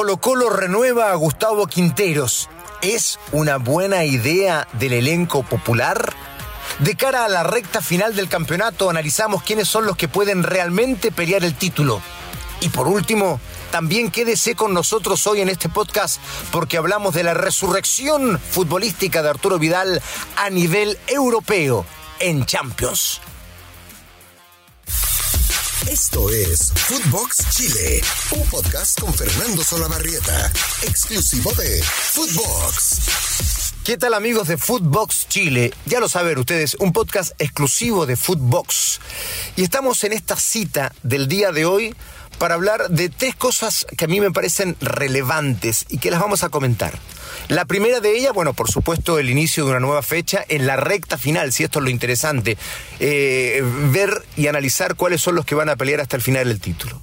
Colo Colo renueva a Gustavo Quinteros. ¿Es una buena idea del elenco popular? De cara a la recta final del campeonato, analizamos quiénes son los que pueden realmente pelear el título. Y por último, también quédese con nosotros hoy en este podcast porque hablamos de la resurrección futbolística de Arturo Vidal a nivel europeo en Champions. Esto es Footbox Chile, un podcast con Fernando Solabarrieta, exclusivo de Footbox. ¿Qué tal amigos de Footbox Chile? Ya lo saben ustedes, un podcast exclusivo de Footbox. Y estamos en esta cita del día de hoy para hablar de tres cosas que a mí me parecen relevantes y que las vamos a comentar. La primera de ellas, bueno, por supuesto, el inicio de una nueva fecha en la recta final, si esto es lo interesante, eh, ver y analizar cuáles son los que van a pelear hasta el final del título.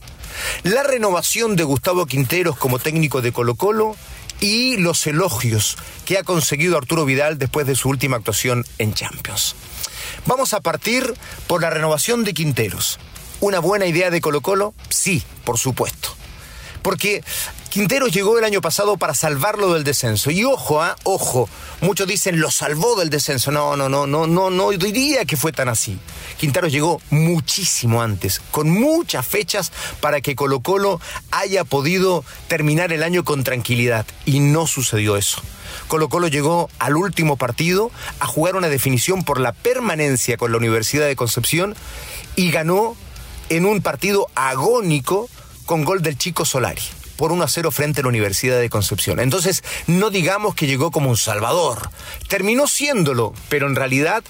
La renovación de Gustavo Quinteros como técnico de Colo Colo y los elogios que ha conseguido Arturo Vidal después de su última actuación en Champions. Vamos a partir por la renovación de Quinteros. ¿Una buena idea de Colo Colo? Sí, por supuesto. Porque Quinteros llegó el año pasado para salvarlo del descenso. Y ojo, ¿ah? ojo, muchos dicen lo salvó del descenso. No, no, no, no, no, no diría que fue tan así. Quinteros llegó muchísimo antes, con muchas fechas para que Colo Colo haya podido terminar el año con tranquilidad. Y no sucedió eso. Colo Colo llegó al último partido a jugar una definición por la permanencia con la Universidad de Concepción y ganó en un partido agónico con gol del chico Solari por 1 a 0 frente a la Universidad de Concepción. Entonces, no digamos que llegó como un salvador. Terminó siéndolo, pero en realidad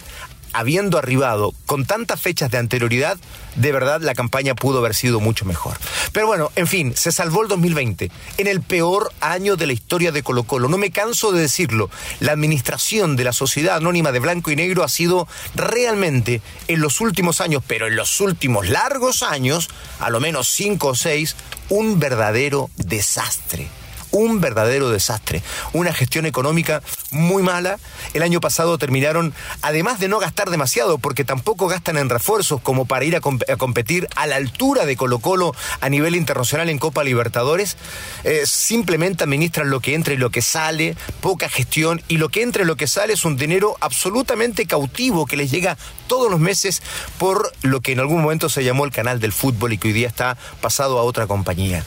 habiendo arribado con tantas fechas de anterioridad, de verdad la campaña pudo haber sido mucho mejor. Pero bueno, en fin, se salvó el 2020, en el peor año de la historia de Colo Colo. No me canso de decirlo, la administración de la Sociedad Anónima de Blanco y Negro ha sido realmente en los últimos años, pero en los últimos largos años, a lo menos cinco o seis, un verdadero desastre un verdadero desastre. Una gestión económica muy mala. El año pasado terminaron, además de no gastar demasiado, porque tampoco gastan en refuerzos como para ir a, competir a la altura de Colo Colo a nivel internacional en Copa Libertadores, eh, simplemente administran lo que entra y lo que sale, poca gestión, y lo que entra y lo que sale es un dinero absolutamente cautivo que les llega todos los meses por lo que en algún momento se llamó el canal del fútbol y que hoy día está pasado a otra compañía.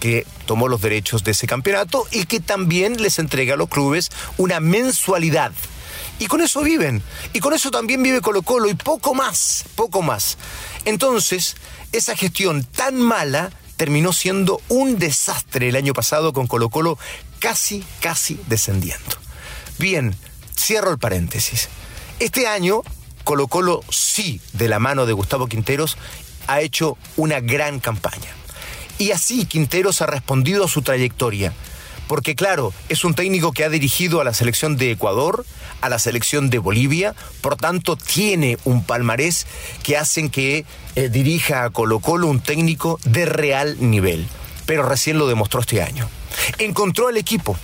Que tomó los derechos de ese campeonato y que también les entrega a los clubes una mensualidad. Y con eso viven. Y con eso también vive Colo Colo y poco más, poco más. Entonces, esa gestión tan mala terminó siendo un desastre el año pasado con Colo Colo casi, casi descendiendo. Bien, cierro el paréntesis. Este año, Colo Colo sí, de la mano de Gustavo Quinteros, ha hecho una gran campaña. Y así Quinteros ha respondido a su trayectoria. Porque claro, es un técnico que ha dirigido a la selección de Ecuador, a la selección de Bolivia, por tanto tiene un palmarés que hacen que eh, dirija a Colo Colo un técnico de real nivel. Pero recién lo demostró este año. Encontró al equipo,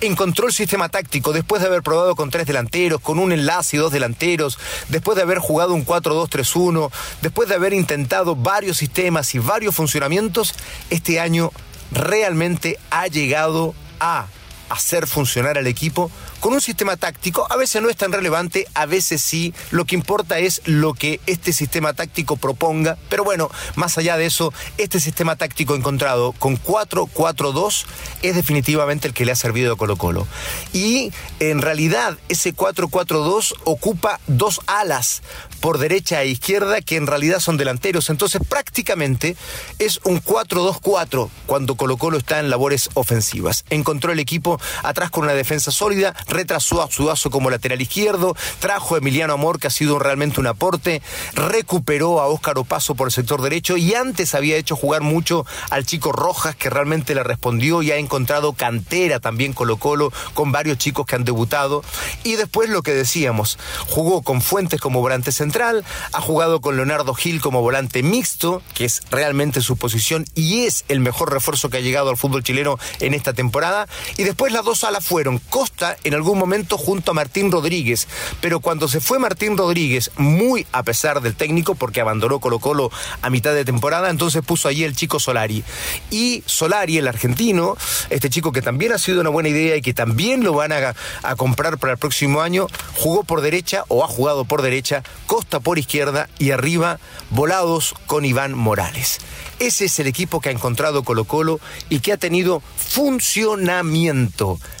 encontró el sistema táctico después de haber probado con tres delanteros, con un enlace y dos delanteros, después de haber jugado un 4-2-3-1, después de haber intentado varios sistemas y varios funcionamientos, este año realmente ha llegado a hacer funcionar al equipo con un sistema táctico. A veces no es tan relevante, a veces sí. Lo que importa es lo que este sistema táctico proponga. Pero bueno, más allá de eso, este sistema táctico encontrado con 4-4-2 es definitivamente el que le ha servido a Colo Colo. Y en realidad ese 4-4-2 ocupa dos alas por derecha e izquierda que en realidad son delanteros. Entonces prácticamente es un 4-2-4 cuando Colo Colo está en labores ofensivas. Encontró el equipo atrás con una defensa sólida, retrasó a Sudazo como lateral izquierdo, trajo a Emiliano Amor, que ha sido realmente un aporte, recuperó a Óscar Opaso por el sector derecho y antes había hecho jugar mucho al chico Rojas, que realmente le respondió y ha encontrado cantera también Colo Colo con varios chicos que han debutado. Y después lo que decíamos, jugó con Fuentes como volante central, ha jugado con Leonardo Gil como volante mixto, que es realmente su posición y es el mejor refuerzo que ha llegado al fútbol chileno en esta temporada. Y después Las dos alas fueron Costa en algún momento junto a Martín Rodríguez, pero cuando se fue Martín Rodríguez, muy a pesar del técnico, porque abandonó Colo Colo a mitad de temporada, entonces puso allí el chico Solari. Y Solari, el argentino, este chico que también ha sido una buena idea y que también lo van a, a comprar para el próximo año, jugó por derecha o ha jugado por derecha, Costa por izquierda y arriba volados con Iván Morales. Ese es el equipo que ha encontrado Colo Colo y que ha tenido funcionamiento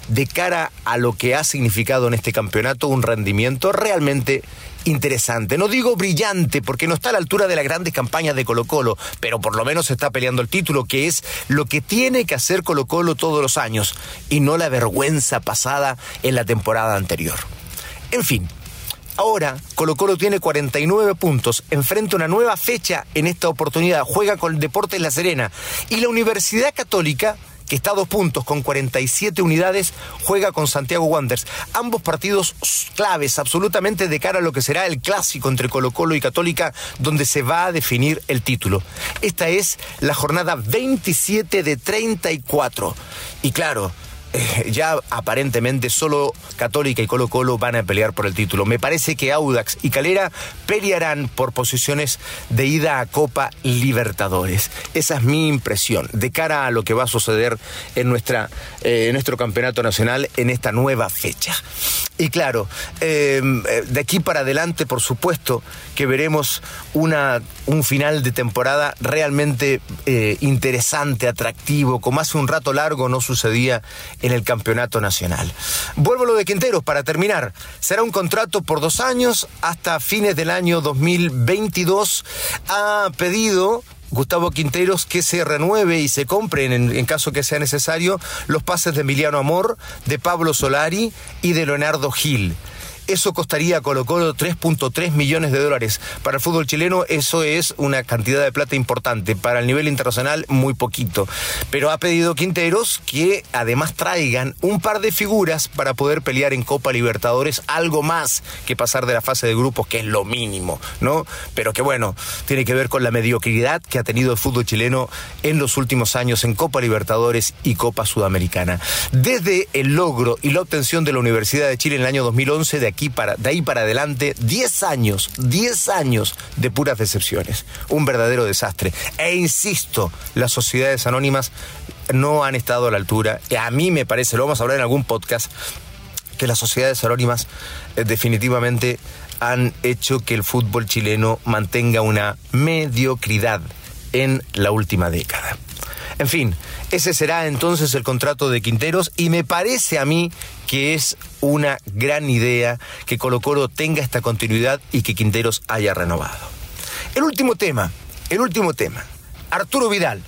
de cara a lo que ha significado en este campeonato un rendimiento realmente interesante. No digo brillante porque no está a la altura de las grandes campañas de Colo Colo, pero por lo menos está peleando el título, que es lo que tiene que hacer Colo Colo todos los años y no la vergüenza pasada en la temporada anterior. En fin, Ahora, Colo Colo tiene 49 puntos, enfrenta una nueva fecha en esta oportunidad, juega con el Deportes La Serena. Y la Universidad Católica, que está dos puntos con 47 unidades, juega con Santiago Wanderers. Ambos partidos claves, absolutamente de cara a lo que será el clásico entre Colo Colo y Católica, donde se va a definir el título. Esta es la jornada 27 de 34. Y claro, ya aparentemente solo Católica y Colo Colo van a pelear por el título. Me parece que Audax y Calera pelearán por posiciones de ida a Copa Libertadores. Esa es mi impresión de cara a lo que va a suceder en, nuestra, eh, en nuestro campeonato nacional en esta nueva fecha. Y claro, em, eh, de aquí para adelante, por supuesto, que veremos una, un final de temporada realmente interesante, atractivo, como hace un rato largo no sucedía en el campeonato nacional. Vuelvo a lo de Quinteros para terminar. Será un contrato por dos años hasta fines del año 2022. Ha pedido Gustavo Quinteros que se renueve y se compren, en, en, caso que sea necesario, los pases de Emiliano Amor, de Pablo Solari y de Leonardo Gil. Eso costaría a Colo Colo 3.3 millones de dólares. Para el fútbol chileno eso es una cantidad de plata importante. Para el nivel internacional muy poquito. Pero ha pedido Quinteros que además traigan un par de figuras para poder pelear en Copa Libertadores algo más que pasar de la fase de grupos, que es lo mínimo, ¿no? Pero que bueno, tiene que ver con la mediocridad que ha tenido el fútbol chileno en los últimos años en Copa Libertadores y Copa Sudamericana. Desde el logro y la obtención de la Universidad de Chile en el año 2011 de aquí para, de ahí para adelante, 10 años, 10 años de puras decepciones. Un verdadero desastre. E insisto, las sociedades anónimas no han estado a la altura. A mí me parece, lo vamos a hablar en algún podcast, que las sociedades anónimas eh, definitivamente han hecho que el fútbol chileno mantenga una mediocridad en la última década. En fin, ese será entonces el contrato de Quinteros y me parece a mí que es una gran idea que Colo Colo tenga esta continuidad y que Quinteros haya renovado. El último tema, el último tema. Arturo Vidal.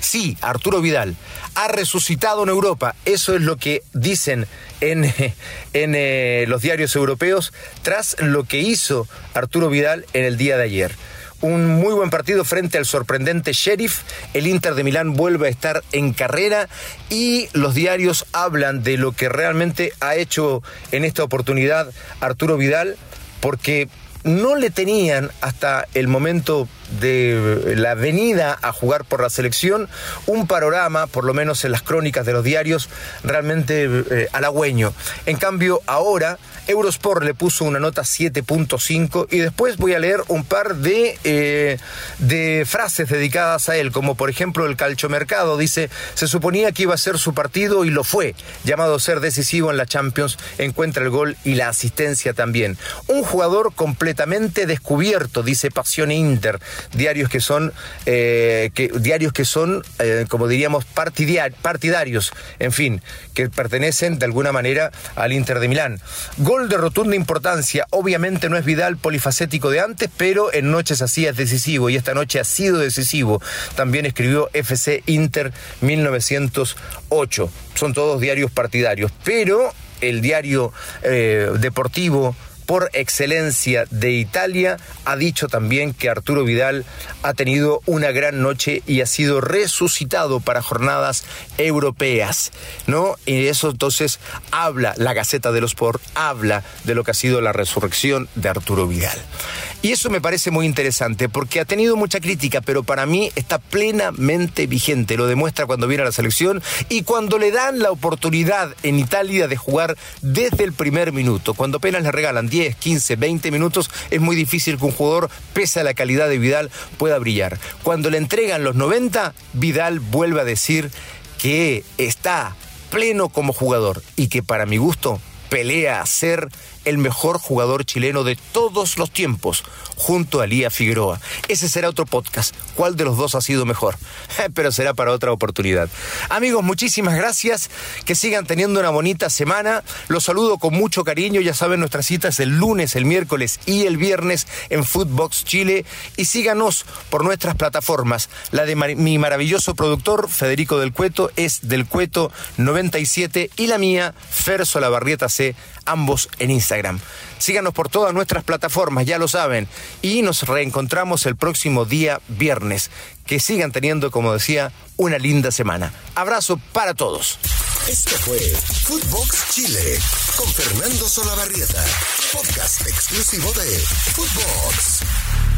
Sí, Arturo Vidal ha resucitado en Europa. Eso es lo que dicen en, en eh, los diarios europeos tras lo que hizo Arturo Vidal en el día de ayer un muy buen partido frente al sorprendente Sheriff. El Inter de Milán vuelve a estar en carrera y los diarios hablan de lo que realmente ha hecho en esta oportunidad Arturo Vidal, porque no le tenían hasta el momento de la venida a jugar por la selección un panorama, por lo menos en las crónicas de los diarios, realmente eh, halagüeño. En cambio, ahora Eurosport le puso una nota 7.5 y después voy a leer un par de, eh, de frases dedicadas a él, como por ejemplo el calchomercado dice, se suponía que iba a ser su partido y lo fue, llamado a ser decisivo en la Champions, encuentra el gol y la asistencia también. Un jugador completamente descubierto, dice Pasión Inter, diarios que son, eh, que, diarios que son eh, como diríamos, partidarios, en fin, que pertenecen de alguna manera al Inter de Milán. De rotunda importancia, obviamente no es Vidal polifacético de antes, pero en noches así es decisivo y esta noche ha sido decisivo. También escribió FC Inter 1908. Son todos diarios partidarios, pero el diario eh, deportivo por excelencia de Italia, ha dicho también que Arturo Vidal ha tenido una gran noche y ha sido resucitado para jornadas europeas, ¿no? Y eso entonces habla, la Gaceta de los Sport habla de lo que ha sido la resurrección de Arturo Vidal. Y eso me parece muy interesante porque ha tenido mucha crítica, pero para mí está plenamente vigente. Lo demuestra cuando viene a la selección y cuando le dan la oportunidad en Italia de jugar desde el primer minuto. Cuando apenas le regalan 10, 15, 20 minutos, es muy difícil que un jugador, pese a la calidad de Vidal, pueda brillar. Cuando le entregan los 90, Vidal vuelve a decir que está pleno como jugador y que para mi gusto pelea a ser el mejor jugador chileno de todos los tiempos, junto a Lía Figueroa. Ese será otro podcast. ¿Cuál de los dos ha sido mejor? Pero será para otra oportunidad. Amigos, muchísimas gracias. Que sigan teniendo una bonita semana. Los saludo con mucho cariño. Ya saben, nuestras citas el lunes, el miércoles y el viernes en Footbox Chile. Y síganos por nuestras plataformas. La de mi maravilloso productor, Federico del Cueto, es del Cueto 97 y la mía, Fer Solabarrieta C, ambos en Instagram. Síganos por todas nuestras plataformas, ya lo saben. Y nos reencontramos el próximo día viernes. Que sigan teniendo, como decía, una linda semana. Abrazo para todos. Esto fue Footbox Chile con Fernando Solabarrieta, podcast exclusivo de Footbox.